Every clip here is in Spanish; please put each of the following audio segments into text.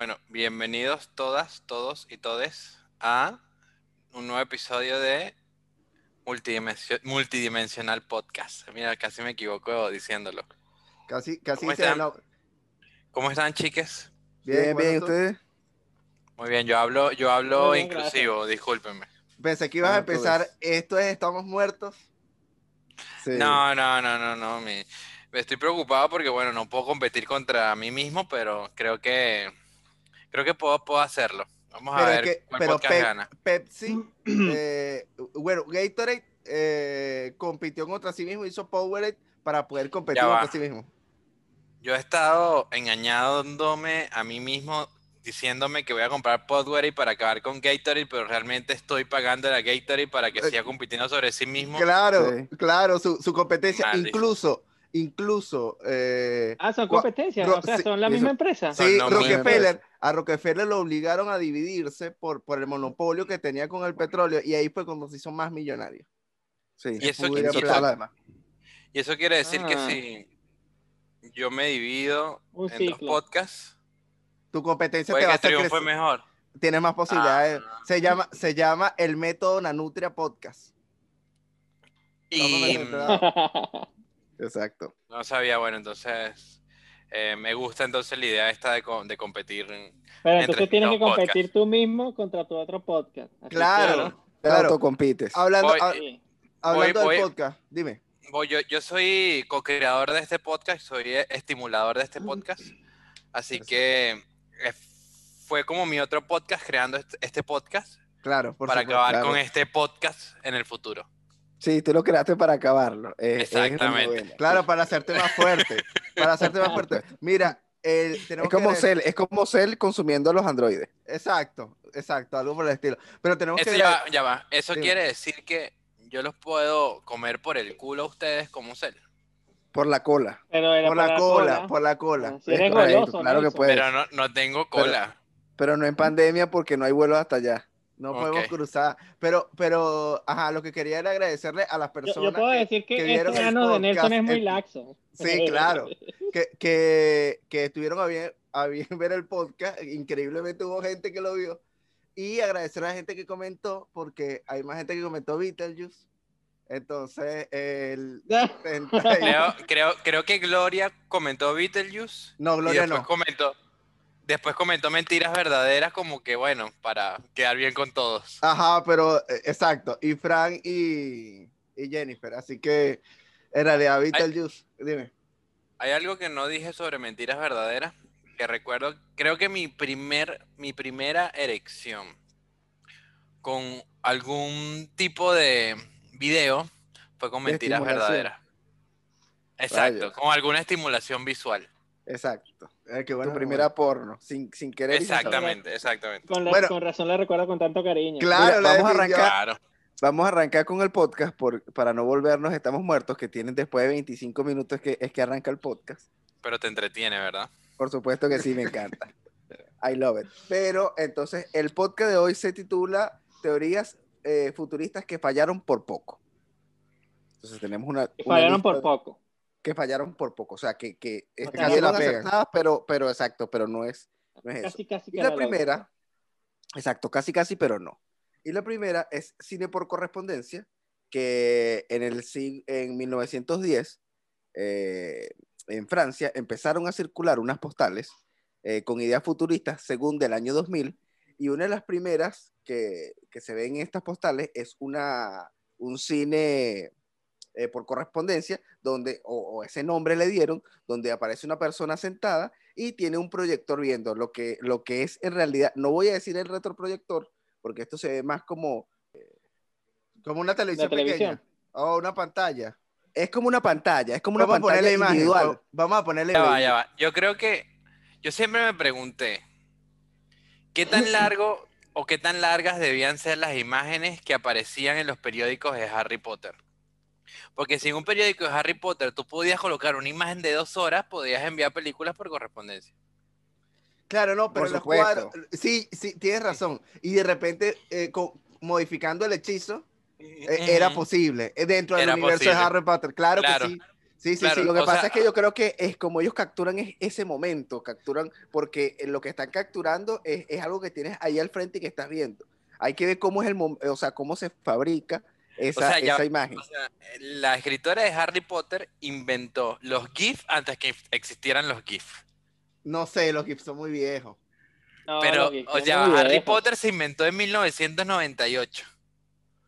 Bueno, bienvenidos todas, todos y todes a un nuevo episodio de Multidimension- Multidimensional Podcast. Mira, casi me equivoco diciéndolo. Casi, casi ¿Cómo se están? la- ¿Cómo están, chiques? Bien, bien, ¿tú? ustedes. Muy bien, yo hablo, yo hablo bien, inclusivo, discúlpenme. Pensé que ibas a empezar. Esto es Estamos Muertos. Sí. No, no, no, no, no. Me estoy preocupado porque, bueno, no puedo competir contra mí mismo, pero creo que creo que puedo, puedo hacerlo. Vamos a Pero ver que- cuál pero podcast Pep- gana. Pepsi, eh, bueno, Gatorade eh, compitió contra sí mismo, hizo Powerade para poder competir Ya va. contra sí mismo. Yo he estado engañándome a mí mismo diciéndome que voy a comprar Podware para acabar con Gatorade, pero realmente estoy pagando a Gatorade para que Eh, siga compitiendo sobre sí mismo. Claro, Sí. claro, su, su competencia. Incluso, incluso, eh, Ah, son competencias, o sea, son la misma empresa. Sí. Rockefeller, a Rockefeller lo obligaron a dividirse por, por el monopolio que tenía con el petróleo y ahí fue cuando se hizo más millonario. Sí. Y eso, y eso- y eso quiere decir que Ah. si yo me divido Un en dos ciclo. podcasts, Tu competencia puede te va a hacer crecer. mejor. Tienes más posibilidades. Ah. Se, llama, se llama el método Nanutria Podcast. Y Exacto. no sabía, bueno, entonces eh, me gusta entonces la idea esta de, co- de competir. Pero Entre entonces tienes que competir tú mismo contra tu otro podcast. Así Claro. Te Claro. autocompites. Hablando, Voy- ha- que, sí. hablando voy- del voy- podcast, dime. Voy, yo, yo soy co-creador de este podcast, soy eh, estimulador de este podcast, así Eso. que eh, fue como mi otro podcast creando este, este podcast Claro, por para supuesto. acabar claro. con este podcast en el futuro. Sí, tú lo creaste para acabarlo. Eh, es una Exactamente. Claro, para hacerte más fuerte. para hacerte más fuerte. Mira, el, tenemos Es como que Cell, es como Cell consumiendo a los androides. Exacto, exacto, algo por el estilo. Pero tenemos Eso que ya, va, eso quiere decir que yo los puedo comer por el culo a ustedes como cel. Por la cola. Pero era por la cola, por la cola. Si eres Es correcto, goloso, claro que Nelson. puede. Pero no, no tengo cola. Pero no en pandemia porque no hay vuelos hasta allá. No podemos cruzar. Pero, pero, ajá, lo que quería era agradecerle a las Yo, personas. yo puedo que- decir que, que este vieron el ano de Nelson podcast es muy laxo. Sí, claro. que, que, que estuvieron a bien, a bien ver el podcast. Increíblemente hubo gente que lo vio. Y agradecer a la gente que comentó, porque hay más gente que comentó Beetlejuice. Entonces, el. Creo, creo, creo que Gloria comentó Beetlejuice No, y Gloria después no. comentó, después comentó mentiras verdaderas como que bueno, para quedar bien con todos. Ajá, pero eh, exacto. Y Frank y, y Jennifer. Así que, en realidad, Beetlejuice. Dime. Hay algo que no dije sobre mentiras verdaderas, que recuerdo, creo que mi primer, mi primera erección con algún tipo de video fue con De mentiras verdaderas. Exacto, Rayos. con alguna estimulación visual. Exacto. Eh, qué tu bueno, primera porno. Sin, sin querer. Exactamente, exactamente. Con, la- Bueno. con razón la recuerdo con tanto cariño. Claro, Mira, vamos a arrancar. Claro. Vamos a arrancar con el podcast por, para no volvernos, estamos muertos, que tienen después de 25 minutos que, es que arranca el podcast. Pero te entretiene, ¿verdad? Por supuesto que sí, me encanta. I love it. Pero entonces, el podcast de hoy se titula Teorías eh, futuristas que fallaron por poco. Entonces tenemos una... Que una fallaron por de- poco. Que fallaron por poco. O sea, que, que casi estuvieron acertadas, pero, pero exacto, pero no es, no es eso. Casi, casi Y la primera, exacto, casi casi, pero no. Y la primera es cine por correspondencia, que en, el, en 1910, eh, en Francia, empezaron a circular unas postales eh, con ideas futuristas según del año 2000, y una de las primeras que, que se ven en estas postales es una, un cine eh, por correspondencia, donde, o, o ese nombre le dieron, donde aparece una persona sentada y tiene un proyector viendo lo que, lo que es en realidad, no voy a decir el retroproyector, porque esto se ve más como, Como una televisión, televisión. pequeña. O una pantalla. es como una pantalla, es como una Vamos a ponerle pantalla imagen. individual. Vamos a ponerle Ya va, imagen. ya va. Yo creo que yo siempre me pregunté qué tan largo o qué tan largas debían ser las imágenes que aparecían en los periódicos de Harry Potter. Porque si en un periódico de Harry Potter tú podías colocar una imagen de dos horas, podías enviar películas por correspondencia. Claro, no, pero los cuadros. Sí, sí, tienes razón. Y de repente, eh, modificando el hechizo, eh, era posible. eh, dentro del Era universo posible. de Harry Potter. Claro, Claro. que sí. Sí, sí, Claro, sí. Lo que pasa sea- es que yo creo que es como ellos capturan es ese momento, capturan, porque lo que están capturando es, es algo que tienes ahí al frente y que estás viendo. Hay que ver cómo es el o sea, cómo se fabrica esa, sea, ya- esa imagen. O sea, la escritora de Harry Potter inventó los GIF antes que existieran los GIF. No sé, los GIFs son muy viejos. No, Pero, GIFs o sea, Harry viejos. Potter se inventó en 1998.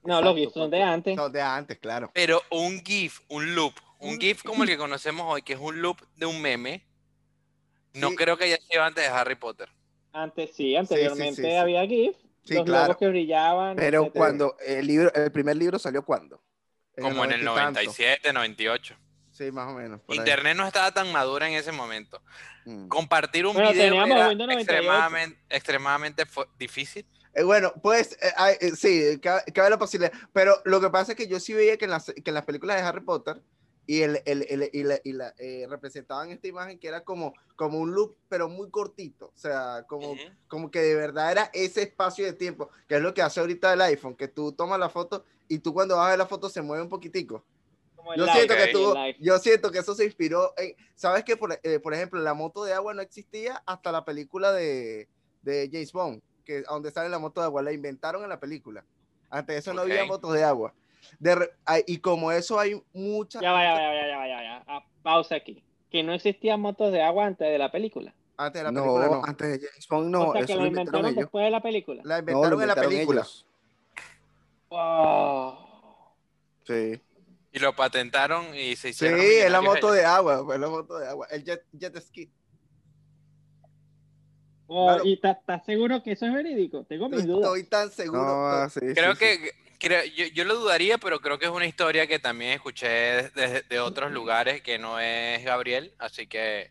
No, los GIFs son de antes. Son de antes, claro. Pero un GIF, un loop, un GIF como el que conocemos hoy, que es un loop de un meme, no Sí. creo que haya sido antes de Harry Potter. Antes sí, anteriormente sí, sí. había GIFs. Sí, los claro. logos que brillaban. Pero etcétera. cuando el libro, el primer libro salió cuando? Como en el 90 y tanto. 97, 98. Sí, más o menos. ahí. Internet no estaba tan madura en ese momento. Mm. Compartir un Bueno, video era Windows 98. extremadamente, extremadamente difícil. Eh, bueno, pues eh, eh, sí, cabe, cabe la posibilidad. Pero lo que pasa es que yo sí veía que en las, que en las películas de Harry Potter y, el, el- el- y la, y la, eh, representaban esta imagen que era como, como un loop, pero muy cortito. O sea, como, Ujú. como que de verdad era ese espacio de tiempo, que es lo que hace ahorita el iPhone, que tú tomas la foto y tú cuando vas a ver la foto se mueve un poquitico. Como el Yo live, siento, que ok. tuvo- el live. yo siento que eso se inspiró en, ¿sabes que por, eh, por ejemplo, la moto de agua no existía hasta la película de, de James Bond, que donde sale la moto de agua, la inventaron en la película. Antes de eso no había motos de agua. De y como eso hay muchas... Ya va, ya va, ya va, ya va, ya va, ya va. Ah, pausa aquí. Que no existían motos de agua antes de la película. Antes de la no, película no. antes de James Bond no, o sea, que eso lo lo inventaron inventaron ellos. después de la película. La No, inventaron en la inventaron película. ellos. Wow. Sí. Y lo patentaron y se Sí, hicieron. es la moto de agua, fue la moto de agua. El jet, jet ski. Oh, Claro. ¿Y estás seguro que eso es verídico? Tengo mis dudas. Estoy tan seguro. No, sí, Creo sí, sí. Creo, yo, yo lo dudaría, pero creo que es una historia que también escuché de, de otros lugares que no es Gabriel, así que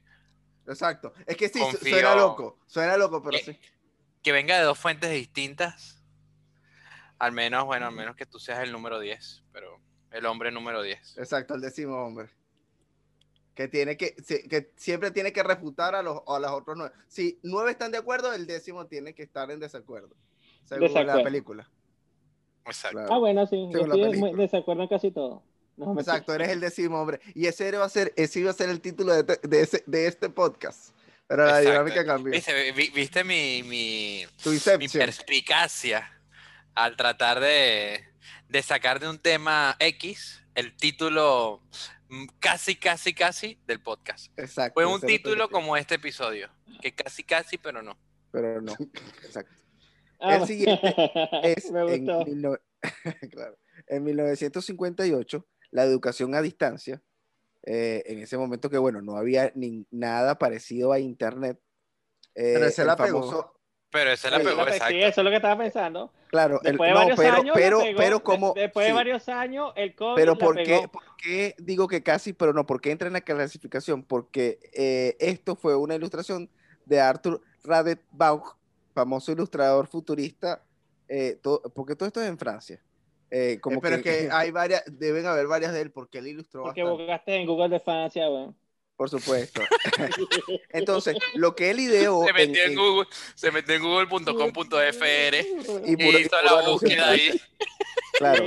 Exacto. Es que sí, Confío- suena loco. Suena loco, pero sí. que venga de dos fuentes distintas. Al menos, bueno, al menos que tú seas el número 10, pero el hombre número 10. Exacto, el décimo hombre. Que tiene que, que siempre tiene que refutar a los, a los otros nueve. Si nueve están de acuerdo, el décimo tiene que estar en desacuerdo. Según la película. Exacto. Claro. Ah, bueno, sí. Yo la estoy muy película. desacuerdo en casi todo. No, Exacto, eres el décimo hombre. Y ese va a ser, ese iba a ser el título de, de, ese- de este podcast. Pero la Exacto. dinámica cambió. ¿Viste, vi- viste mi, mi, Tu mi perspicacia al tratar de, de sacar de un tema X el título mm, casi, casi, casi del podcast? Exacto. Fue un título como este episodio, que casi, casi, pero no. Pero no. Exacto. Ah, el siguiente Es me en, gustó. 19 claro, en 1958, la educación a distancia, eh, en ese momento que, bueno, no había ni nada parecido a Internet. eh, Pero ese el la pegó. famoso- Pero ese la Sí, pegó, Sí, exacto. eso es lo que estaba pensando. Claro, el- Después de no, pero, años, la pero, pegó. pero De- como... Después de sí, varios años, el COVID pero la ¿por qué, pegó. por qué digo que casi, pero no? ¿Por qué entra en la clasificación? Porque eh, esto fue una ilustración de Arthur Radebauch, famoso ilustrador futurista, eh, todo- porque todo esto es en Francia. Eh, como Eh, pero es que que- hay varias, deben haber varias de él porque él ilustró Porque bastante. buscaste en Google de Francia, weón. Por supuesto. Entonces, lo que él ideó. Se metió en, en- Google, se metió en google.com.fr Y y hizo la búsqueda ahí. Claro,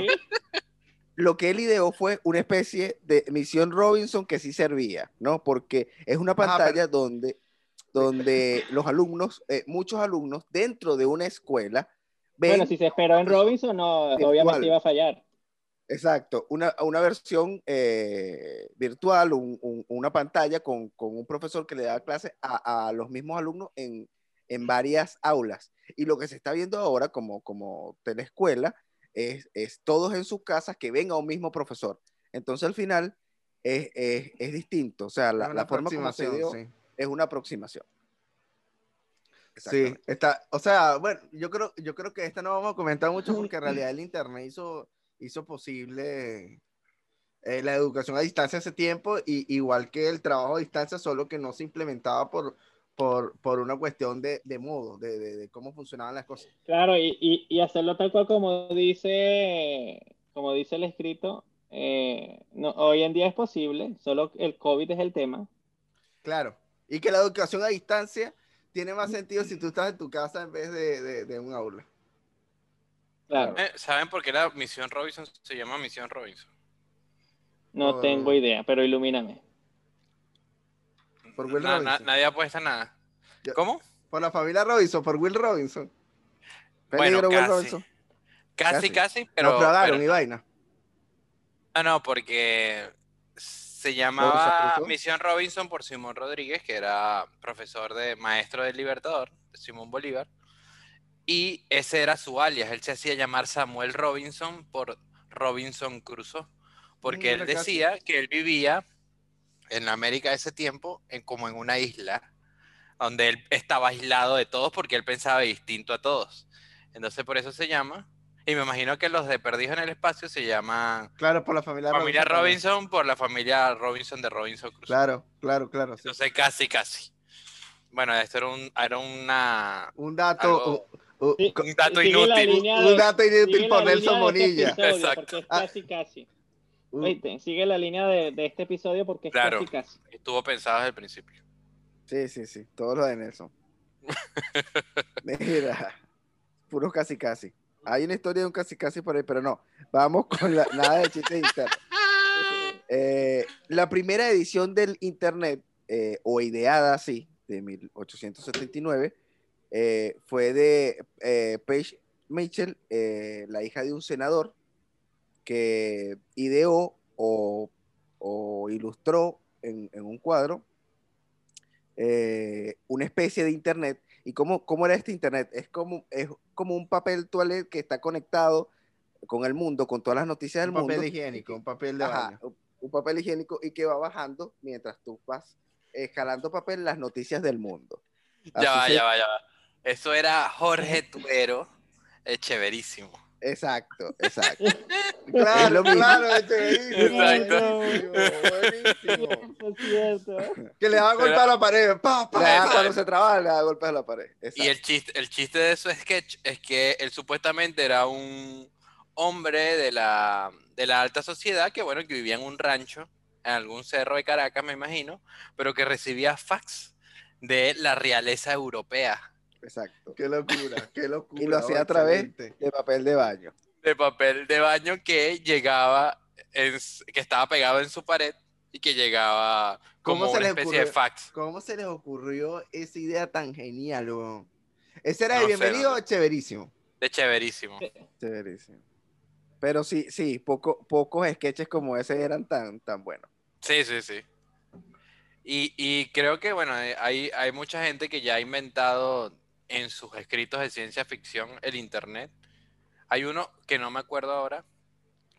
lo que él ideó fue una especie de misión Robinson que sí servía, ¿no? Porque es una pantalla donde, donde los alumnos, eh, muchos alumnos, dentro de una escuela, ven. Bueno, si se esperó en Robinson, no, obviamente iba a fallar. Exacto, una, una versión eh, virtual, un- un- una pantalla con, con un profesor que le da clases a, a los mismos alumnos en, en varias aulas. Y lo que se está viendo ahora como, como teleescuela es, es todos en sus casas que ven a un mismo profesor. Entonces al final es, es- es distinto, o sea, la, forma como se dio sí. Es una aproximación. Sí, está, o sea, bueno, yo creo, yo creo que esta no vamos a comentar mucho porque en realidad el internet hizo, hizo posible eh, la educación a distancia hace tiempo, y, igual que el trabajo a distancia, solo que no se implementaba por, por, por una cuestión de, de modo, de, de- de cómo funcionaban las cosas. Claro, y, y, y hacerlo tal cual como dice, como dice el escrito, eh, no, hoy en día es posible, solo el COVID es el tema. Claro. Y que la educación a distancia tiene más sentido si tú estás en tu casa en vez de, de, de un aula. Claro. Eh, ¿Saben por qué la misión Robinson se llama misión Robinson? No tengo idea, pero ilumíname. Por Will Na- na- nadie apuesta nada. Yo- ¿Cómo? Por la familia Robinson, por Will Robinson. Bueno, Peligro, Will casi. Robinson. Casi, Casi. casi, pero. Pagaron pero- y vaina. Ah, no, porque se llamaba. Misión Robinson por Simón Rodríguez, que era profesor de maestro del Libertador, de Simón Bolívar. Y ese era su alias. Él se hacía llamar Samuel Robinson por Robinson Crusoe. Porque él decía que él vivía en América de ese tiempo en, como en una isla, donde él estaba aislado de todos porque él pensaba distinto a todos. Entonces por eso se llama. Y me imagino que los de Perdidos en el Espacio se llaman Claro, por la familia, familia. Robinson por la familia Robinson de Robinson Crusoe. Claro, claro, claro. sí. Entonces casi, casi. Bueno, esto era, un, era una, Un dato, algo- un, un- Sí, un dato inútil. un dato inútil por Nelson este Monilla. episodio, Exacto. Porque es Ah. casi, casi. Oíste, sigue la línea de, de este episodio porque es Claro. casi, casi. Estuvo pensado desde el principio. Sí, sí, sí. Todo lo de Nelson. Mira, puro casi casi. Hay una historia de un casi casi por ahí, pero no. Vamos con la, nada de chistes internos. Eh, la primera edición del Internet, eh, o ideada así, de 1879, eh, fue de eh, Paige Mitchell, la hija de un senador, que ideó o, o ilustró en, en un cuadro una especie de Internet. ¿Y cómo, cómo era este Internet? Es como, es como un papel toilet que está conectado con el mundo, con todas las noticias del un papel mundo. higiénico, un papel de Ajá, baño. un- un papel higiénico y que va bajando mientras tú vas eh, jalando papel las noticias del mundo. Así Ya va, ya va, ya va. Eso era Jorge Tuero, eh, chéverísimo. Exacto, exacto. Claro, claro, Exacto. buenísimo, buenísimo. Cierto. Que le daba golpe Era- a la pared. Pa, pa. Le da- Exacto. cuando se trabaja, le da golpes a la pared. Y el chiste, el chiste de su sketch es que él supuestamente era un hombre de la, de la alta sociedad que, bueno, que vivía en un rancho, en algún cerro de Caracas, me imagino, pero que recibía fax de la realeza europea, Exacto. Qué locura, qué locura. Y lo hacía a través de papel de baño. de papel de baño que llegaba, en que estaba pegado en su pared y que llegaba ¿Cómo como se una les especie de ocurrió? fax. ¿Cómo se les ocurrió esa idea tan genial, weón? Ese era No de sé, bienvenido no o chéverísimo. De chéverísimo. Chéverísimo. Pero sí, sí, poco, pocos sketches como ese eran tan, tan buenos. Sí, sí, sí. Y, y creo que, bueno, eh, hay, hay mucha gente que ya ha inventado en sus escritos de ciencia ficción el Internet. Hay uno que no me acuerdo ahora,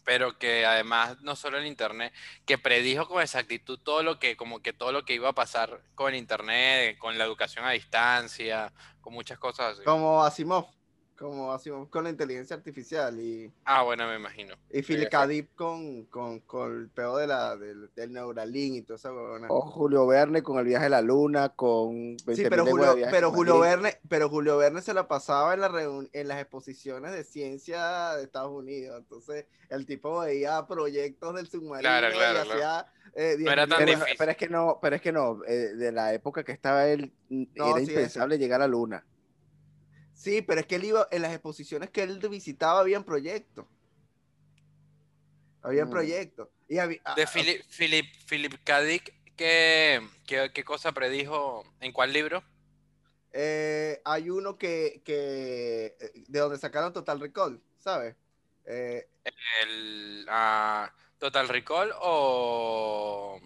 pero que además no solo el Internet, que predijo con exactitud todo lo que, como que todo lo que iba a pasar con el Internet, con la educación a distancia, con muchas cosas así. Como Asimov. Como Asimov con la inteligencia artificial y, Ah, bueno, me imagino. y Philip Sí, K. Dick con, con, con el peor de la, del, del Neuralink y toda esa huevona. O Julio Verne con el viaje a la luna, con 20.000 Sí, pero Julio, pero Julio Madrid. Verne, pero Julio Verne se la pasaba en, la en las exposiciones de ciencia de Estados Unidos. Entonces, el tipo veía proyectos del submarino Claro, claro, y hacía eh, No era 10.000 tan Pero, difícil. pero es que no, pero es que no, eh, de la época que estaba él, No, era sí, impensable llegar a la luna. Sí, pero es que él iba, en las exposiciones que él visitaba habían proyectos. Habían Mm. proyectos. Y había- De ah, Philip, Philip, Philip K. Dick, ¿qué, qué, qué cosa predijo? ¿En cuál libro? eh, hay uno que, que eh, de donde sacaron Total Recall, ¿sabes? Eh, el ah, Total Recall o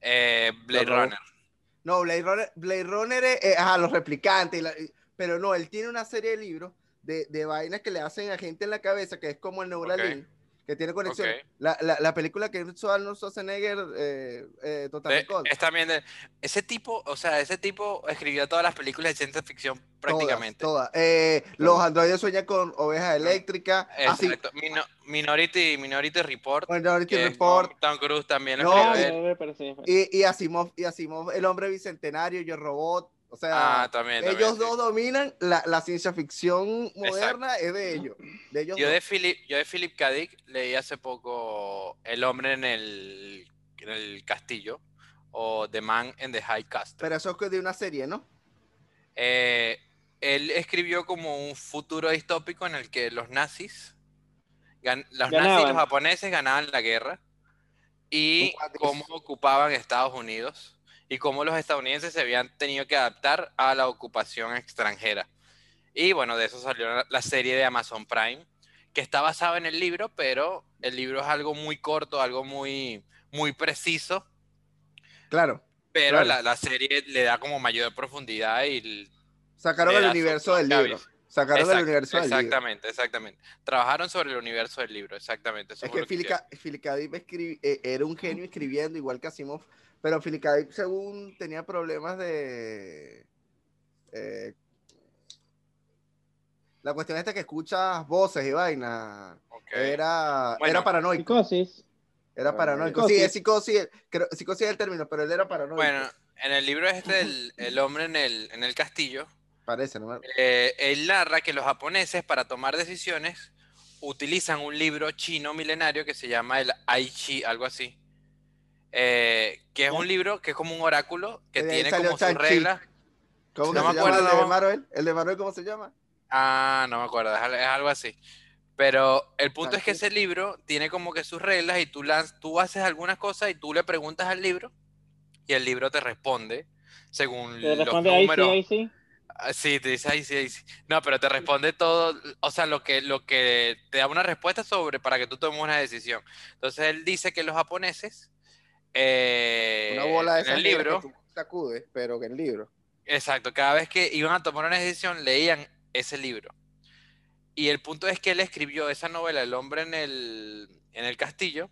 eh, Blade. Runner. no, Blade Runner, Blade Runner es, eh, ajá, los replicantes, y la- y- pero no, él tiene una serie de libros de, de vainas que le hacen a gente en la cabeza, que es como el Neuralink, que tiene conexión. Ok. La, la, la película que hizo Arnold Schwarzenegger, eh, eh, Total De- Recall. es también de- ese tipo, o sea, ese tipo escribió todas las películas de ciencia ficción prácticamente. Todas, todas. Eh, Los androides sueñan con ovejas eléctricas. Así, Exacto. Mino- Minority, Minority Report. Minority Report. Tom Cruise también lo No, escribió Ah, él. Y, y Asimov, y Asimov, el hombre bicentenario, Yo Robot. O sea, Ah, también. ellos también, sí. dos dominan la, la ciencia ficción moderna, es de ellos. De ellos Yo dos. de Philip, yo de Philip K. Dick leí hace poco El hombre en el, en el castillo o The Man in the High Castle. Pero eso es de una serie, ¿no? Eh, él escribió como un futuro distópico en el que los nazis, gan- los nazis y los japoneses ganaban la guerra y cómo ocupaban Estados Unidos y cómo los estadounidenses se habían tenido que adaptar a la ocupación extranjera. Y bueno, de eso salió la- serie de Amazon Prime, que está basada en el libro, pero el libro es algo muy corto, algo muy, muy preciso, Claro. pero Claro. la, la serie le da como mayor profundidad y Sacaron el universo del libro. Sacaron el Exact- universo del libro. exactamente, exactamente. Trabajaron sobre el universo del libro, exactamente. eso Es que Philip. K-. Dick era un genio escribiendo, igual que Asimov, pero. Dick, según tenía problemas de... eh, la cuestión esta que escuchas voces y vaina, era, Bueno, era paranoico. Psicosis. Era paranoico. Psicosis. Sí, es psicosis, creo- psicosis es el término, pero él era paranoico. Bueno, en el libro este, el, el hombre en el, en el castillo, Parece, ¿no? eh, él narra que los japoneses para tomar decisiones utilizan un libro chino milenario que se llama el Aichi, algo así. Eh, que es un libro que es como un oráculo que De tiene como sus reglas. ¿Cómo No me se llama acuerdo, el de no. Marvel? ¿El de Marvel cómo se llama? Ah, no me acuerdo, es, al- es algo así. Pero el punto es que ese libro tiene como que sus reglas y tú, las, tú haces algunas cosas y tú le preguntas al libro y el libro te responde según Te los responde ahí sí, números. ahí sí. Sí, te dice ahí sí, ahí sí. No, pero te responde todo, o sea, lo que, lo que te da una respuesta sobre para que tú tomes una decisión. Entonces él dice que los japoneses, eh, Una bola de en el libro, que tú sacudes, pero que en el libro. exacto, cada vez que iban a tomar una decisión leían ese libro. Y el punto es que él escribió esa novela, El hombre en el, en el castillo,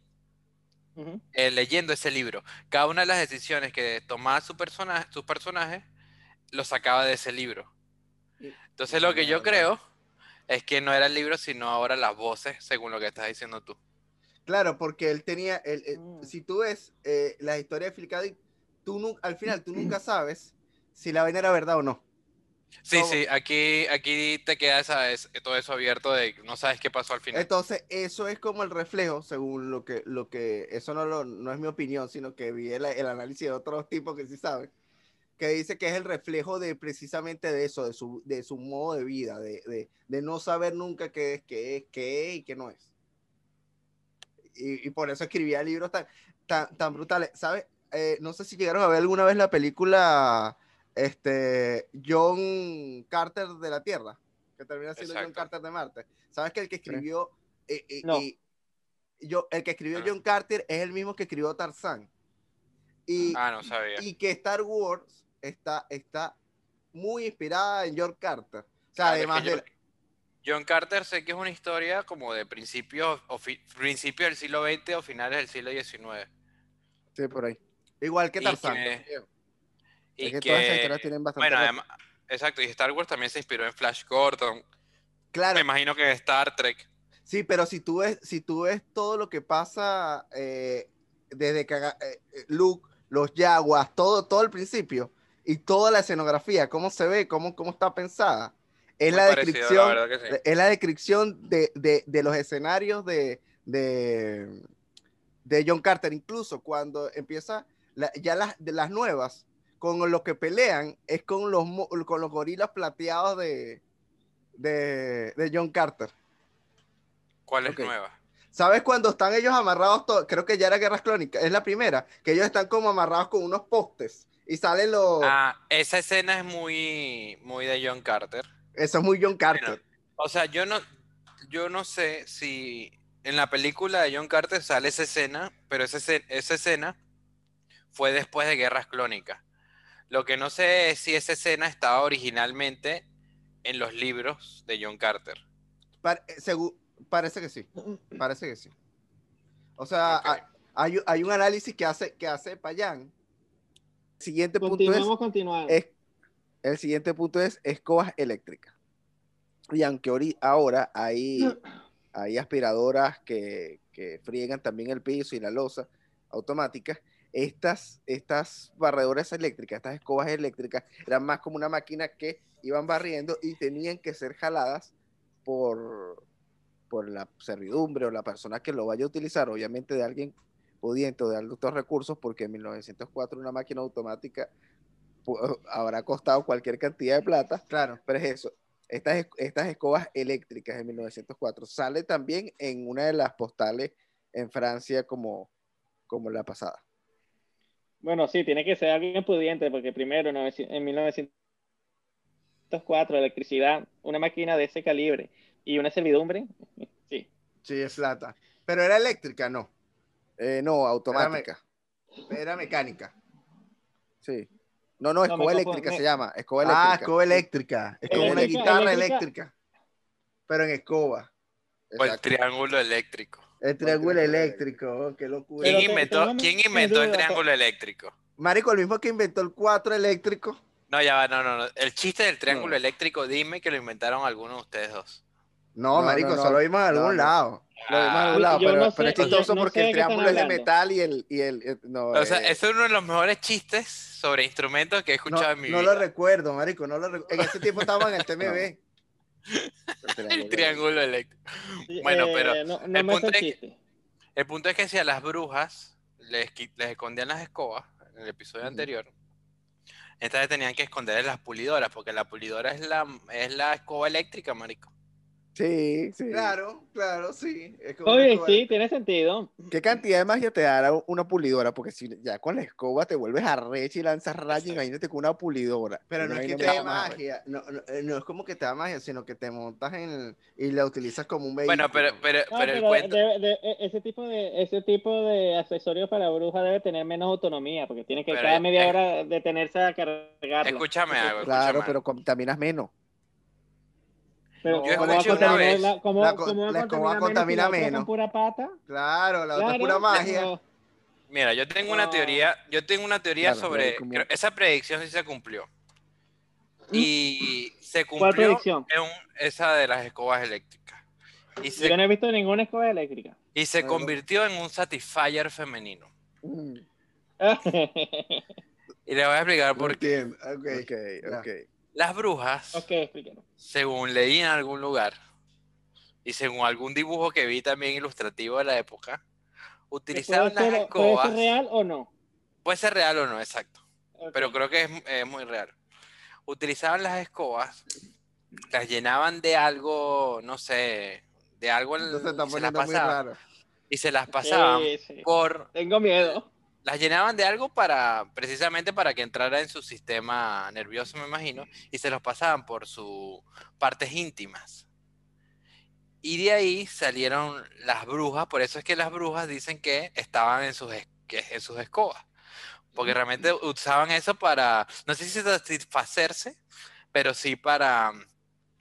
eh, leyendo ese libro. Cada una de las decisiones que tomaba su personaje, sus personajes, lo sacaba de ese libro. Entonces lo que yo creo es que no era el libro, sino ahora las voces, según lo que estás diciendo tú. Claro, porque él tenía, el, el- Mm. si tú ves eh, la historia de. Dick, tú nu- al final tú nunca sabes si la vaina era verdad o no. Sí, ¿Cómo? sí, aquí, aquí te queda esa, es- todo eso abierto de no sabes qué pasó al final. Entonces, eso es como el reflejo, según lo que, lo que, eso no, lo- no es mi opinión, sino que vi el, el análisis de otros tipos que sí saben, que dice que es el reflejo de precisamente de eso, de su, de su modo de vida, de, de, de no saber nunca qué es, qué es, qué es y qué no es. Y, y por eso escribía libros tan, tan, tan brutales. ¿Sabes? Eh, no sé si llegaron a ver alguna vez la película este, John Carter de la Tierra, que termina siendo John. Carter de Marte. ¿Sabes que el que escribió eh, eh, No. y yo, el que escribió Ah. John Carter es el mismo que escribió Tarzán. Y, Ah, no sabía. y que Star Wars está, está muy inspirada en John Carter. O sea, Claro, es que además de... John, Carter sé que es una historia como de principios o fi- principios del siglo XX o finales del siglo XIX. Sí, por ahí. Igual que Y Tarzán. que- y es que, que- todas esas historias tienen bastante. bueno, además, exacto, y Star Wars también se inspiró en Flash Gordon. Claro, Me imagino que en Star Trek. sí, pero si tú ves, si tú ves todo lo que pasa eh, desde que eh, eh, Luke, los Jaguars, todo, todo el principio y toda la escenografía, cómo se ve, cómo, cómo está pensada, es la descripción, la sí. es la descripción de, de- de los escenarios de, de, de John Carter. Incluso cuando empieza la- ya las, de las nuevas, con los que pelean, es con los, con los gorilas plateados de, de, de John Carter. ¿Cuál es Ok. nueva? ¿Sabes cuando están ellos amarrados? to- Creo que ya era Guerras Clónicas, es la primera, que ellos están como amarrados con unos postes y salen los... Ah, esa escena es muy, muy de John Carter. Eso es muy John Carter. O sea, yo no, yo no sé si en la película de John Carter sale esa escena, pero esa, esa escena fue después de Guerras Clónicas. Lo que no sé es si esa escena estaba originalmente en los libros de John Carter. Eh, segu- parece que sí, parece que sí. O sea, hay- un análisis que hace, que hace Payán. Siguiente punto es, es- el siguiente punto es escobas eléctricas. Y aunque ahora hay, hay aspiradoras que, que friegan también el piso y la losa automáticas, estas, estas barredoras eléctricas, estas escobas eléctricas, eran más como una máquina que iban barriendo y tenían que ser jaladas por, por la servidumbre o la persona que lo vaya a utilizar, obviamente de alguien pudiente o de altos recursos, porque en 1904 una máquina automática habrá costado cualquier cantidad de plata, Claro. pero es eso. Estas, es- estas escobas eléctricas de 1904 sale también en una de las postales en Francia como, como la pasada. Bueno, sí, tiene que ser alguien pudiente, porque primero, en 1904, electricidad, una máquina de ese calibre y una servidumbre, sí. Sí, es plata. Pero era eléctrica, no. Eh, no, automática. Era mecánica. Sí. No, no, escoba eléctrica se llama. Escoba Ah, eléctrica. escoba eléctrica. Es como una guitarra eléctrica. eléctrica. Pero en escoba. O el triángulo eléctrico. El triángulo eléctrico. oh, qué locura. ¿Quién inventó, ¿quién inventó el triángulo eléctrico? Marico, el mismo que inventó el 4 eléctrico. No, ya va, no, no, no. El chiste del triángulo No. eléctrico, dime que lo inventaron algunos de ustedes dos. No, No, marico, no, no. solo vimos en No, algún no. lado. Lo vimos Ah, algún lado, Yo pero, no pero es chistoso no porque el triángulo es de metal y el. Y el eh, no, O sea, eh, ese es uno de los mejores chistes sobre instrumentos que he No, escuchado en mi no vida. lo recuerdo, marico. No lo recu- En ese tiempo estábamos en el TMB. el triángulo eléctrico. Bueno, eh, pero no, no el punto es que- chiste. El punto es que si a las brujas les, escondían las escobas, en el episodio anterior, estas vez tenían que esconder las pulidoras, porque la pulidora es la, es la escoba eléctrica, marico. Sí, sí. Claro, claro, sí. Es como Oye, escoba sí, tiene sentido. ¿Qué cantidad de magia te dará una pulidora? Porque si ya con la escoba te vuelves arrecha y lanzas rayos, imagínate con una pulidora. Pero no es que te dé más- más- magia, no, no, eh, no es como que te da magia, sino que te montas en el- y la utilizas como un vehículo. Bueno, pero, pero, No, pero el pero cuento... debe- de- e- ese tipo de ese tipo de accesorios para bruja debe tener menos autonomía, porque tiene que Pero cada media hora detenerse a cargarlo. Escúchame algo, Claro, pero contaminas menos. Pero Yo ¿cómo va a la- cómo- la cómo va a contaminar menos pura pata? Claro, la otra pura magia. pero- Mira, yo tengo una No. teoría, yo tengo una teoría Claro, sobre, como- esa predicción sí se cumplió. ¿Mm? Y se ¿Cuál cumplió predicción? en un- esa de las escobas eléctricas. Y se, Yo no he visto ninguna escoba eléctrica. y se convirtió en un satisfier femenino. Mm, Y le voy a explicar por qué. ok. ok. Las brujas, según leí en algún lugar, y según algún dibujo que vi también ilustrativo de la época, ¿Puede utilizaban las ser, ¿Puede escobas. ser real o no? Puede ser real o no, exacto. Pero creo que es, es muy real. Utilizaban las escobas, las llenaban de algo, no sé, de algo, en- Entonces y, se las pasaban, raro. y se las pasaban Sí, sí. por, Tengo miedo. Las llenaban de algo para, precisamente para que entrara en su sistema nervioso, me imagino, y se los pasaban por sus partes íntimas. Y de ahí salieron las brujas, por eso es que las brujas dicen que estaban en sus, en sus escobas, porque realmente usaban eso para, no sé si satisfacerse, pero sí para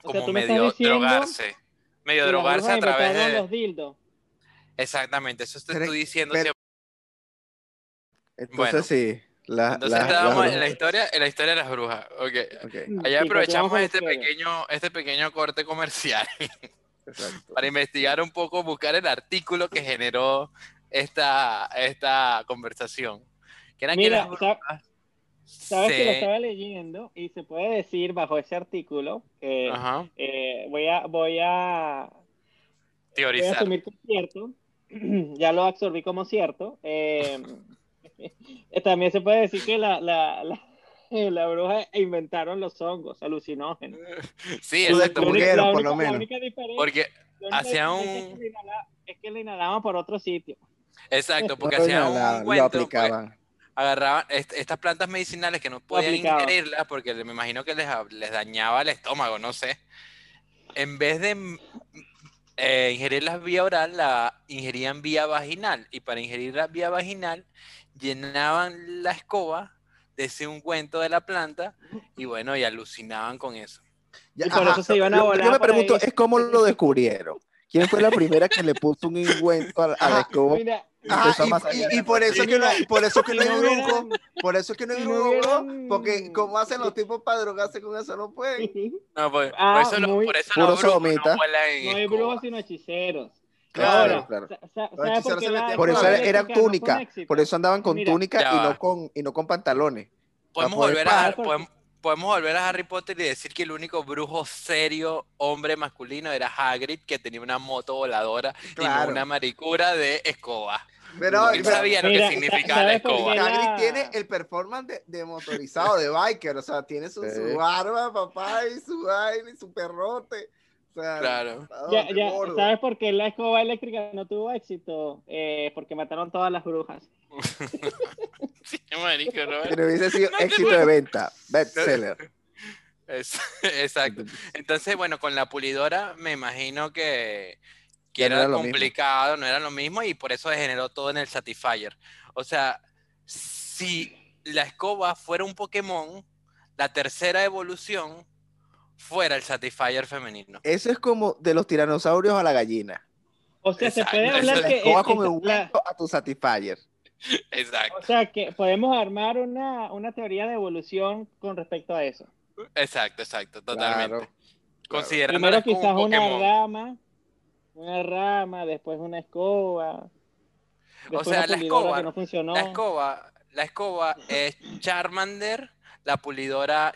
O sea, como medio drogarse, medio drogarse a través de... los dildos. Exactamente, eso te estoy diciendo pero- siempre. Entonces Bueno. sí. la- Entonces la- estábamos en la historia, en la historia de las brujas. Ok. ok, Allá Sí, aprovechamos este pequeño, este pequeño corte comercial para investigar un poco, buscar el artículo que generó esta, esta conversación. Que eran que Mira, las brujas Sabes que lo estaba leyendo y se puede decir bajo ese artículo que eh, voy a voy a voy a teorizar. asumir que es cierto. ya lo absorbí como cierto. Eh, también se puede decir que la, la, la, la bruja inventaron los hongos alucinógenos. Sí, exacto. Porque, la por lo única- la menos. única diferencia- porque- la única hacía diferencia un- Es que, le inhala- es que le inhalaban por otro sitio. exacto, porque No, hacían un cuento, pues, aplicaban. agarraban est- estas plantas medicinales que no podían ingerirlas porque me imagino que les, les dañaba el estómago, no sé. En vez de eh, ingerirlas vía oral, la ingerían vía vaginal. Y para ingerirla vía vaginal, llenaban la escoba de ese ungüento de la planta y bueno, y alucinaban con eso. Ya, Y por ajá, eso se iban a volar. yo me pregunto es cómo lo descubrieron. ¿Quién fue la primera que le puso un ungüento a, a la escoba? Mira, Y- y por eso que no hay, por eso que no hay brujo, por eso que no hay brujo, porque como hacen los tipos para drogarse con eso no pueden. No, por, por Ah, eso, lo- muy- por eso Puro los brujos no vuelan en No hay brujos sino hechiceros. Claro, claro. sa- sa- Los ¿sabe hechiceros por Por eso Claro. era, era eléctrica no fue un túnica, por eso andaban con Mira, túnica y no con, y no con pantalones. Podemos volver, a, pagar por- podemos, podemos volver a Harry Potter y decir que el único brujo serio, hombre masculino, era Hagrid, que tenía una moto voladora y no una maricura de escoba. Pero, Él pero sabía lo Mira, que significaba la ¿sabes por qué escoba. la- Hagrid tiene el performance de, de motorizado, de biker, o sea, tiene su, Sí. su arma, papá, y su vaina, y su perrote. O sea, Claro. ¿a Ya? ¿sabes por qué la escoba eléctrica no tuvo éxito? Eh, porque mataron todas las brujas. Sí, marico, ¿no? Pero hubiese sido No éxito de venta, bestseller. Es- exacto. Entonces, bueno, con la pulidora me imagino que, que era, era lo mismo. complicado, no era lo mismo y por eso degeneró todo en el Satisfyer. O sea, si la escoba fuera un Pokémon, la tercera evolución fuera el Satisfyer femenino. Eso es como de los tiranosaurios a la gallina. O sea, se puede hablar La que... escoba esa- el la- a tu Satisfyer. Exacto, o sea, que podemos armar una, una teoría de evolución con respecto a eso. exacto, exacto, totalmente. Claro. Considerándola Primero como quizás un una Pokémon. Una rama, después una escoba. después sea, la escoba- que no funcionó. La escoba, la escoba es Charmander, la pulidora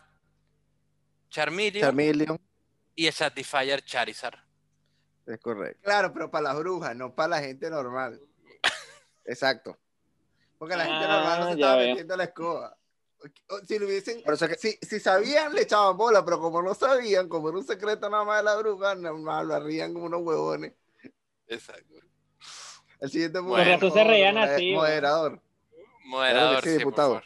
Charmeleon Charmeleon, y el Satisfyer Charizard. es correcto. Claro, pero para las brujas, no para la gente normal. Exacto. Porque la gente Ah, normal no se estaba veo. metiendo la escoba. Si lo hubiesen, Por eso que- si, si sabían, le echaban bola, pero como no sabían, como era un secreto nada más de la bruja, nada más lo rían como unos huevones. Exacto. El siguiente punto, se reían moder- así, Moderador. Moderador, sí, diputado.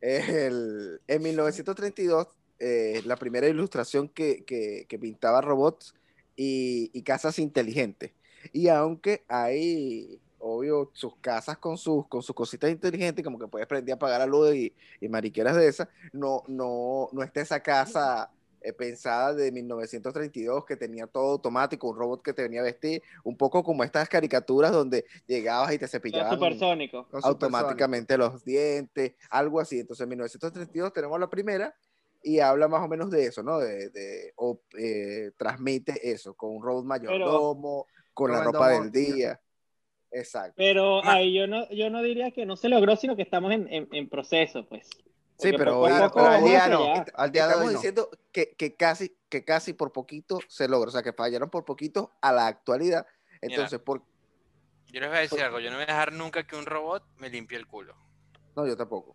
El- en 1932, eh, la primera ilustración que, que- que pintaba robots y, y casas inteligentes. Y aunque hay, obvio, sus casas con sus, con sus cositas inteligentes, como que puedes prender y apagar la luz y, y mariqueras de esas, no, no, no está esa casa eh, pensada de 1932 que tenía todo automático, un robot que te venía a vestir, un poco como estas caricaturas donde llegabas y te cepillaban supersónico. Automáticamente los dientes, algo así. Entonces, en 1932 tenemos la primera y habla más o menos de eso, ¿no? De, de- o, eh, transmite eso, con un robot mayordomo, con la Con el ropa del día. Exacto. Pero Ma- ahí yo no, yo no diría que no se logró, sino que estamos en, en, en proceso, pues. Sí, pero hoy- poco al día no. Al día Estamos hoy no. diciendo que, que casi, que casi por poquito se logra, o sea, que fallaron por poquito a la actualidad. Entonces, por... Yo les voy a decir algo, yo no voy a dejar nunca que un robot me limpie el culo. no, yo tampoco.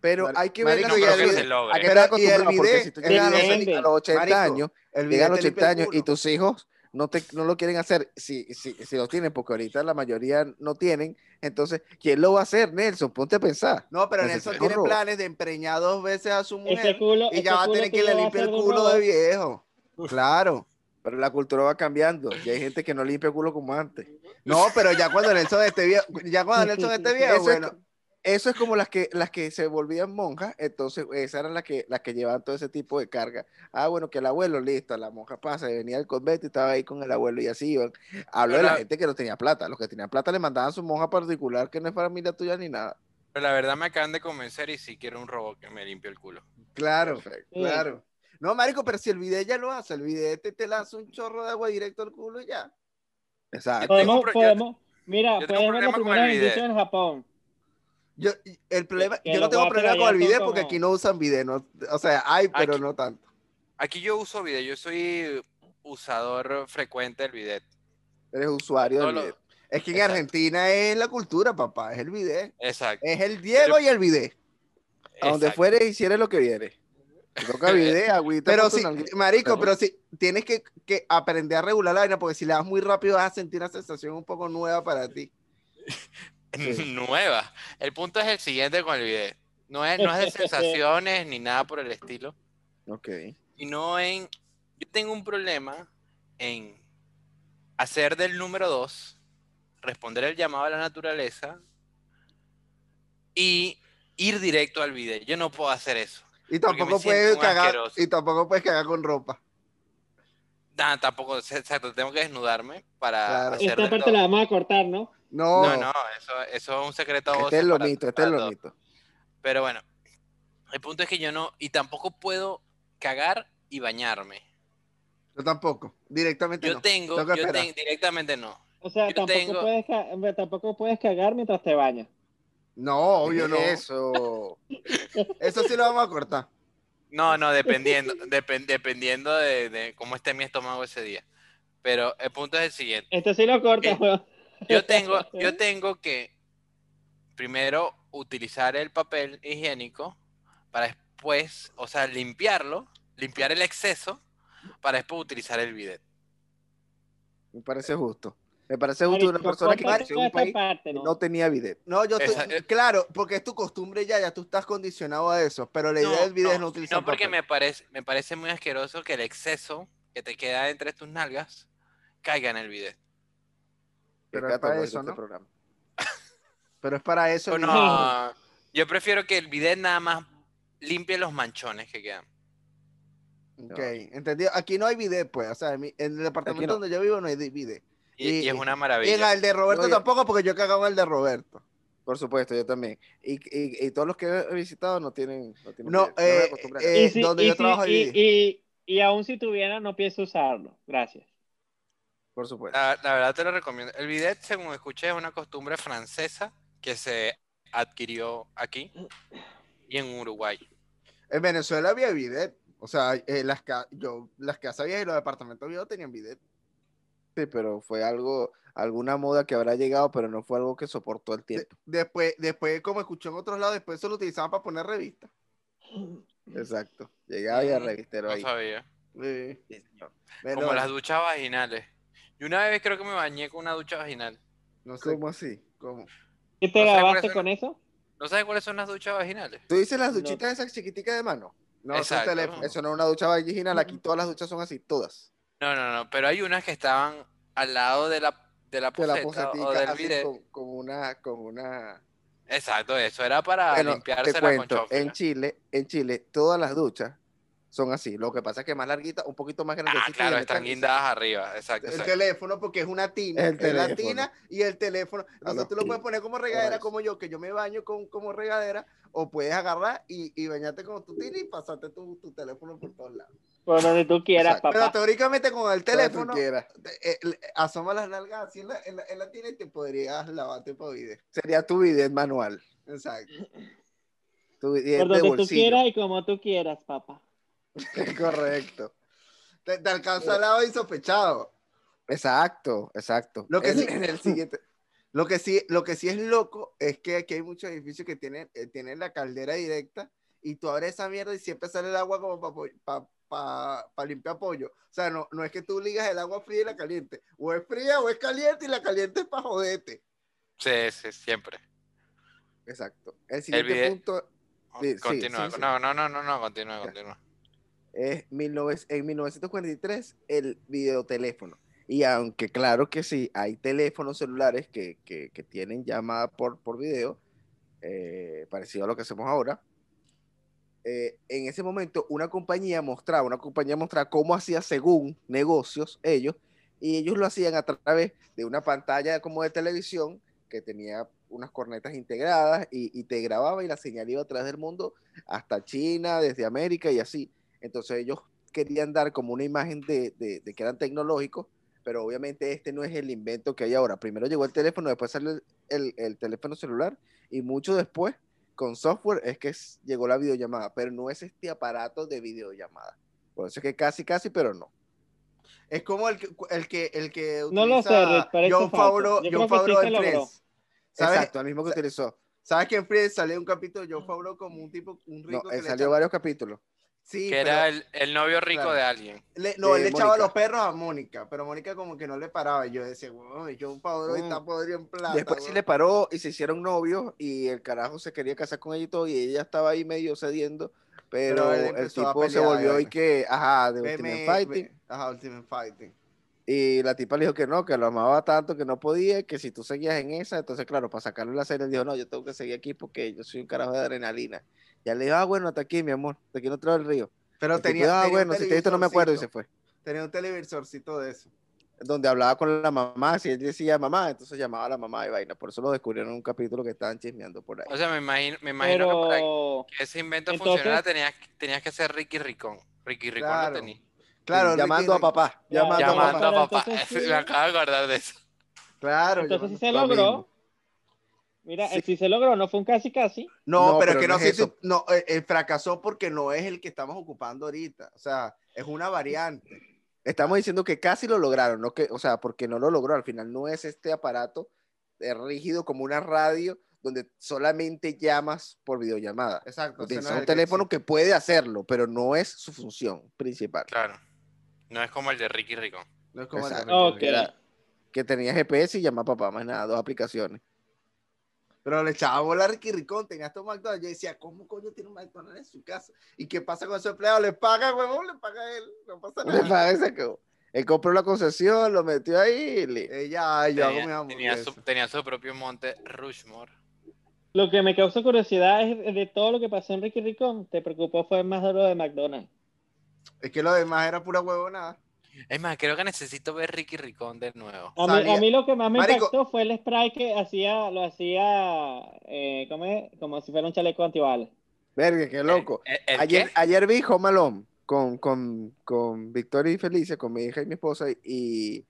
Pero Mar- hay que ver No creo el que video- se logre. que Pero, estés y el acostumbrado, porque bidet, si tú llegas a los, bidet. a los 80 Marico, años, el llegan a video los te limpia 80 el años y tus hijos no, te, no lo quieren hacer, si, si, si lo tienen, porque ahorita la mayoría no tienen, entonces, ¿quién lo va a hacer, Nelson? Ponte a pensar. No, pero Necesito Nelson tiene planes de empreñar dos veces a su mujer culo, y ya va a tener que le limpiar el culo de viejo. Claro. Pero la cultura va cambiando y hay gente que no limpia el culo como antes. No, pero ya cuando Nelson esté viejo, ya cuando Nelson esté viejo, es bueno. Eso es como las que, las que se volvían monjas, entonces esas eran las que, las que llevaban todo ese tipo de carga. Ah, bueno, que el abuelo, listo, la monja pasa, y venía al convento y estaba ahí con el abuelo y así iban. Hablo de la la- gente que no tenía plata, los que tenían plata le mandaban su monja particular que no es familia tuya ni nada. Pero la verdad me acaban de convencer y sí quiero un robot que me limpie el culo. Claro, Perfecto. Sí. claro. No, marico, pero si el video ya lo hace, el video te, te lanza un chorro de agua directo al culo y ya. Exacto. Podemos, podemos, mira, puedes ver el video. indicios en Japón. Yo, el problema, yo no tengo problema con el video porque como- aquí no usan video, no- o sea, hay, pero Aquí- no tanto. Aquí yo uso video, yo soy usador frecuente del bidet. Eres usuario del lo- video. Es que en Exacto. Argentina es la cultura, papá, es el video. Exacto. Es el Diego y el video. A donde fuere hiciere lo que. Te toca agüita. Pero sí, nalguita. marico, Pero- pero sí, tienes que, que aprender a regular la vaina porque si la das muy rápido vas a sentir una sensación un poco nueva para ti. Sí. Nueva. El punto es el siguiente con el bidet. No es, no es de sensaciones ni nada por el estilo, Ok. sino en... Yo tengo un problema en hacer del número 2, responder el llamado a la naturaleza y ir directo al bidet. Yo no puedo hacer eso. Y tampoco puedes cagar, asqueroso. y tampoco puedes cagar con ropa. Nah, tampoco, exacto, tengo que desnudarme para Claro. hacer Esta parte todo. la vamos a cortar, ¿no? No, No, no, eso, eso es un secreto a Este voces es lo mito, este es lo mito. Pero bueno, el punto es que yo no, y tampoco puedo cagar y bañarme. yo tampoco. Directamente Yo no. tengo, Tengo yo tengo, directamente no. O sea, Yo tampoco, tengo- puedes tampoco puedes cagar mientras te bañas. No, obvio no. Eso. Eso sí lo vamos a cortar. No, no, dependiendo, depen- dependiendo de, de cómo esté mi estómago ese día. Pero el punto es el siguiente. Esto sí lo cortas, Ok. weón. Yo tengo, yo tengo que primero utilizar el papel higiénico para después, o sea, limpiarlo, limpiar el exceso para después utilizar el bidet. Me parece justo. Me parece justo una persona que en un país parte, ¿no? no tenía bidet. No, yo estoy, Esa- eh. claro, porque es tu costumbre ya, ya tú estás condicionado a eso, pero la idea No, del es no utilizar no, porque papel. me parece, me parece muy asqueroso que el exceso que te queda entre tus nalgas caiga en el video. Pero Que es para eso, este ¿no? programa. Pero es para eso. No, yo prefiero que el bidet nada más limpie los manchones que quedan. Ok, entendido. Aquí no hay bidet, pues. O sea, en, mi- en el departamento no. donde yo vivo no hay bidet. Y, Y- y es una Y en maravilla. el de Roberto tampoco, porque yo he cagado en el de Roberto. Por supuesto, yo también. Y, y, y todos los que he visitado no tienen. No, tienen No, eh, eh, donde yo trabajo y, y, y aún si tuviera, no pienso usarlo. Gracias. Por supuesto. La, la verdad te lo recomiendo. El bidet, según escuché, es una costumbre francesa que se adquirió aquí y en Uruguay. En Venezuela había bidet. O sea, eh, las, yo, las casas viejas y los departamentos viejos tenían bidet. Sí, pero fue algo, alguna moda que habrá llegado, pero no fue algo que soportó el De- tiempo. después, después, como escuché en otros lados, después eso lo utilizaban para poner revistas. Exacto. Llegaba y a Mm, revistero No ahí. sabía. Sí. Sí, señor. Pero, Como las duchas vaginales. Y una vez creo que me bañé con una ducha vaginal. no sé ¿Cómo así? cómo. ¿Qué te No grabaste con no- eso? ¿No sabes cuáles son las duchas vaginales? ¿Tú dices las No. duchitas esas chiquiticas de mano? No, Exacto. Eso no es una ducha vaginal, aquí todas las duchas son así, todas. No, no, no. Pero hay unas que estaban al lado de la, de la De la poseta o posetica, del así bidet. con, con una, con una. Exacto, eso era para Bueno, te limpiársela con cuento, en Chile, en Chile, todas las duchas son así. Lo que pasa es que más larguitas, un poquito más grandecitas. Ah, claro, están guindadas arriba. Exacto. El exacto. teléfono, porque es una tina. El es la tina y el teléfono. Entonces tú lo puedes poner como regadera, como yo, que yo me baño con, como regadera, o puedes agarrar y, y bañarte con tu tina y pasarte tu, tu teléfono por todos lados. Por donde tú quieras, Exacto. Pero papá. teóricamente con el Donde tú teléfono, quieras. eh, asoma las nalgas así en la, en la, en la tina y te podrías lavarte para video. Sería tu bidet manual. Exacto. Tu bidet Por de donde tú quieras y como tú quieras, papá. Correcto. Te, te alcanza al lado insospechado. Exacto, exacto. Lo que En- sí- en el siguiente. Lo que sí, lo que sí es loco es que aquí hay muchos edificios que tienen, eh, tienen la caldera directa y tú abres esa mierda y siempre sale el agua como para limpiar pollo. O sea, no, no es que tú ligas el agua fría y la caliente. O es fría o es caliente y la caliente es para joderte. Sí, sí, siempre. Exacto. El siguiente punto Sí, sí, Continúa. sí, sí. No, no, no, no, no, continúa, continúa. Es 19 en 1943 el videoteléfono. Y aunque claro que sí, hay teléfonos celulares que, que- que tienen llamada por, por video, eh, parecido a lo que hacemos ahora, eh, en ese momento una compañía mostraba, una compañía mostraba cómo hacía según negocios ellos, y ellos lo hacían a través de una pantalla como de televisión que tenía unas cornetas integradas y, y te grababa y la señal iba a través del mundo hasta China, desde América y así. Entonces ellos querían dar como una imagen de, de- de que eran tecnológicos, pero obviamente este no es el invento que hay ahora. Primero llegó el teléfono, después salió el, el- el teléfono celular y mucho después con software es que es- llegó la videollamada, pero no es este aparato de videollamada. Por eso es que casi, casi, pero no. Es como el que, el que, el que No lo sé, utiliza parece John. Favreau, John sí Favreau logró. Friends. ¿Sabes? Exacto, el mismo que utilizó. ¿Sabes que en Friends salió un capítulo de John Favreau como un tipo, un rico No, que él le salió varios capítulos. Sí, que pero era el, el novio rico claro. de alguien. le- no, él le echaba los perros a Mónica, pero Mónica como que no le paraba. Y yo decía, "Uy, John Favreau Mm. está podrido en plata. Después sí weón". le paró y se hicieron novios y el carajo se quería casar con ella y todo y ella estaba ahí medio cediendo, pero, Pero el tipo se pelear, volvió ya, y que, ajá, de Ultimate Fighting Ajá, Ultimate Fighting. Y la tipa le dijo que no, que lo amaba tanto que no podía, que si tú seguías en esa, entonces claro, para sacarle la serie, él dijo, no, yo tengo que seguir aquí porque yo soy un carajo de adrenalina. Ya le dijo, ah, bueno, hasta aquí, mi amor, hasta aquí no traigo el río. Pero El tipo, tenía, ah, tenía un bueno, si te visto no me acuerdo y se televisorcito. fue. Tenía un televisorcito de eso. Donde hablaba con la mamá, si él decía mamá, entonces llamaba a la mamá y vaina. Por eso lo descubrieron en un capítulo que estaban chismeando por ahí. O sea, me imagino, me imagino que para Pero que ese invento Entonces- funcionara tenías, tenías que ser Ricky Ricón. Ricky Ricón Claro. lo tenía. Claro, llamando Ricky- a papá, Ya, llamando, Llamando a Llamando papá. a papá. Pero entonces sí. Me acabo de acordar de eso. Claro. entonces sí llamando- se lo logró. Mira, Sí. se logró, no fue un casi casi. No, No, pero, pero que no no, es si- no eh, eh, fracasó porque no es el que estamos ocupando ahorita. O sea, es una variante. Estamos diciendo que casi lo lograron, no que, o sea, porque no lo logró. Al final no es este aparato eh, rígido como una radio donde solamente llamas por videollamada. Exacto. ese no es un que teléfono que puede hacerlo, pero no es su función principal. Claro. No es como el de Ricky Ricón. No es como el de. Ricky Ok. Ricón. Era- que tenía GPS y llamaba a papá, más nada, dos aplicaciones. Pero le echaba bola a Ricky Ricón, tenía estos McDonald's. Yo decía, ¿cómo coño tiene un McDonald's en su casa? ¿Y qué pasa con su empleado? Le paga, huevón, le paga a él. No pasa Le nada. pagué, se acabó. Él compró la concesión, lo metió ahí y Eh, ya, yo hago mi Tenía, tenía su, tenía su propio monte Rushmore. Lo que me causa curiosidad es de todo lo que pasó en Ricky Ricón, te preocupó fue más de lo de McDonald's. Es que lo demás era pura huevonada. Es más, creo que necesito ver Ricky Ricón de nuevo. A mí, a mí lo que más me Marico. impactó fue el spray que hacía, lo hacía eh, ¿cómo es? como si fuera un chaleco antibalas. Verga, qué loco. ¿El, el Ayer, qué? ayer vi Home Alone con, con, con Victoria y Felicia, con mi hija y mi esposa, y,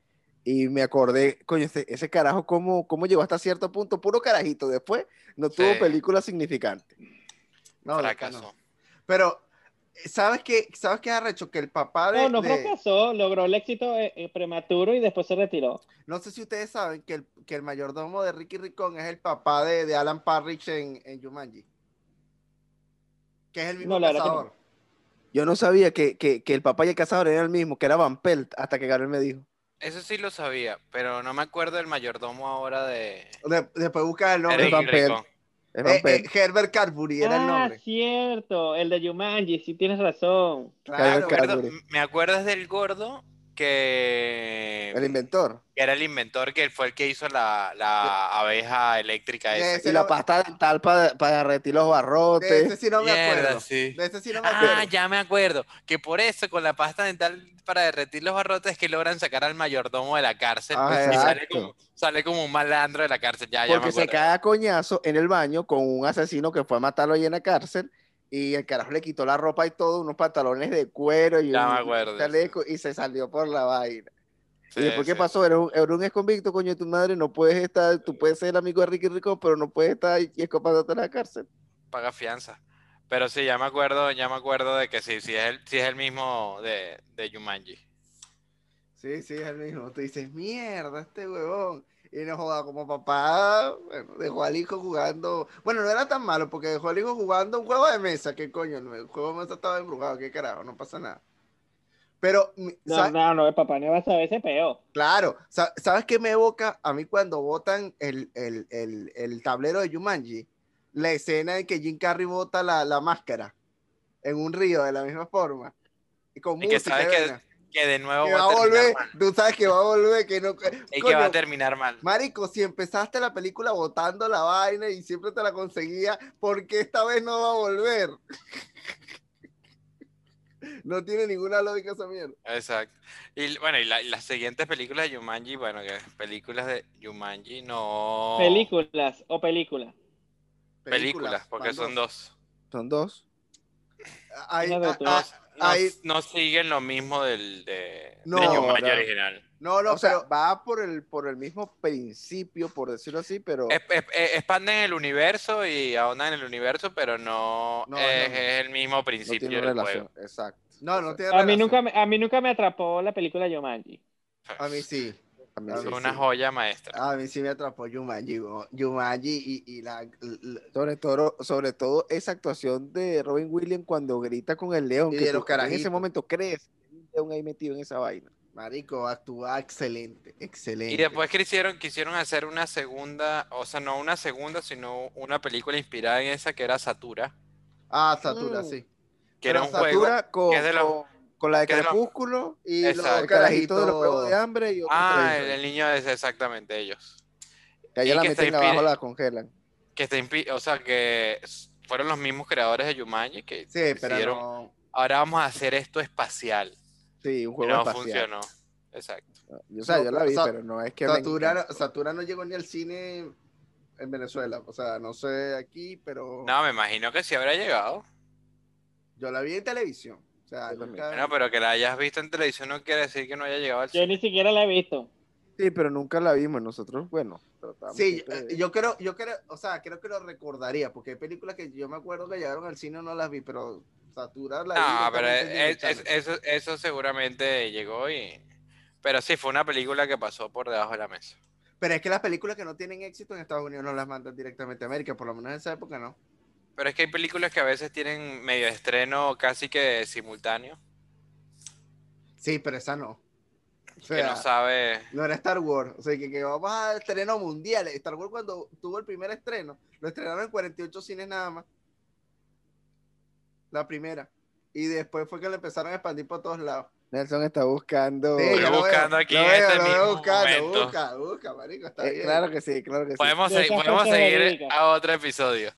y me acordé, coño, ese, ese carajo, ¿cómo, ¿cómo llegó hasta cierto punto? Puro carajito. Después no tuvo Sí. película significante. No, loco, Fracasó. no. Pero, ¿sabes qué? ¿Sabes qué arrecho? Que el papá de. No, no de- fracasó, logró el éxito eh, eh, prematuro y después se retiró. No sé si ustedes saben que el, que el mayordomo de Ricky Ricón es el papá de, de Alan Parrish en, en Jumanji. Que es el mismo No, cazador. Yo no sabía que, que, que el papá y el cazador eran el mismo, que era Van Pelt, hasta que Gabriel me dijo. Eso sí lo sabía, pero no me acuerdo del mayordomo ahora de, De- después buscas el de nombre. Ricky Van Ricón. Eh, eh. Herbert Carbury era el ah, nombre. cierto, el de Jumanji, sí tienes razón. Claro, me acuerdas del gordo que, el inventor. que era el inventor, que fue el que hizo la, la abeja eléctrica esa. Ese Y la no- pasta dental para derretir los de barrotes. ese sí no me Mierda, acuerdo. sí. De ese sí no me acuerdo. Ah, ya me acuerdo. Que por eso, con la pasta dental para derretir los barrotes, es que logran sacar al mayordomo de la cárcel. Ah, y sale como, sale como un malandro de la cárcel. Ya, ya me Porque se cae a coñazo en el baño con un asesino que fue a matarlo ahí en la cárcel. Y el carajo le quitó la ropa y todo, unos pantalones de cuero y Ya un me acuerdo, chaleco y se salió por la vaina. Sí, y después, ¿qué pasó? Era un, era un ex convicto, coño de tu madre, no puedes estar, tú puedes ser amigo de Ricky Rico, pero no puedes estar ahí escapándote de la cárcel. Paga fianza. Pero sí, ya me acuerdo, ya me acuerdo de que sí, sí es el, sí es el mismo de, de Jumanji. Sí, sí, es el mismo. Tú dices, mierda, este huevón. Y no joda, como papá, bueno, dejó al hijo jugando. Bueno, no era tan malo porque dejó al hijo jugando un juego de mesa. ¿Qué coño? El juego de mesa estaba embrujado. ¿Qué carajo? No pasa nada. Pero, No, sa- no, no, el papá no va a saber ese peo. claro, sa- ¿sabes qué me evoca a mí cuando botan el, el, el, el tablero de Jumanji? La escena en que Jim Carrey bota la, la máscara en un río de la misma forma. Y con Y que música. sabes que. Que de nuevo Que va va a volver, mal. tú sabes que va a volver, que no. Y que va a terminar mal. Marico, si empezaste la película botando la vaina y siempre te la conseguía, ¿por qué esta vez no va a volver? No tiene ninguna lógica esa mierda. Exacto. Y bueno, y, la- y las siguientes películas de Jumanji, bueno, que películas de Jumanji no. Películas o películas. Películas, porque son dos. Son dos. Hay- ah, ah, No, hay- no siguen lo mismo del de, No, de Jumanji no. original. no, no, o sea, pero va por el, por el mismo principio, por decirlo así, pero Es- es- es- expanden el universo y ahondan en el universo, pero no, No, es, no. es el mismo no principio tiene del relación. juego. Exacto. no, no tiene A mí, nunca me, a mí nunca me atrapó la película Jumanji. A mí sí. A sí. una sí. joya maestra. A mí sí me atrapó Jumanji. bo- Jumanji y, y la, la- Sobre todo, sobre todo esa actuación de Robin Williams cuando grita con el león. Y que de los en ese momento crees que hay un león ahí metido en esa vaina. Marico, actúa excelente, excelente. Y después quisieron, quisieron hacer una segunda, o sea, no una segunda, sino una película inspirada en esa que era Satura, Ah, Satura, Mm. sí. que era un juego. Satura con, que es de los- con, con la de Crepúsculo Y Exacto. los el carajito de los juegos carajitos. de hambre y otro Ah, el, el niño es exactamente ellos. que allá y la que meten abajo, la congelan. Que inspi- o sea, que fueron los mismos creadores de Jumanji que Sí, pero no. ahora vamos a hacer esto espacial. Sí, un Y juego no espacial. funcionó. Exacto. O sea, No, yo la vi, pero no es que Satura. Satura no llegó ni al cine en Venezuela. O sea, no sé aquí, pero No, me imagino que sí habrá llegado. yo la vi en televisión. Sea, Yo también. nunca- Bueno, pero que la hayas visto en televisión no quiere decir que no haya llegado al Yo cine. ni siquiera la he visto. Sí, pero nunca la vimos nosotros. Bueno, tratamos Sí, de- eh, yo creo, yo creo, o sea, creo que lo recordaría, porque hay películas que yo me acuerdo que llegaron al cine no las vi, pero Satura la. No, pero es- es- eso, eso seguramente llegó y... Pero sí, fue una película que pasó por debajo de la mesa. Pero es que las películas que no tienen éxito en Estados Unidos no las mandan directamente a América, por lo menos en esa época no. Pero es que hay películas que a veces tienen medio estreno casi que simultáneo. Sí, pero esa no. O que no sabe. no era Star Wars. O sea, que, que vamos a estreno mundial. Star Wars cuando tuvo el primer estreno, lo estrenaron en 48 cines nada más. La primera. Y después fue que lo empezaron a expandir por todos lados. Nelson está buscando. Sí, Estoy buscando veo, aquí lo en veo, este lo mismo buscando, momento. Busca, busca, marico, está Eh, bien. claro que sí, claro que sí. Podemos, podemos seguir a otro episodio.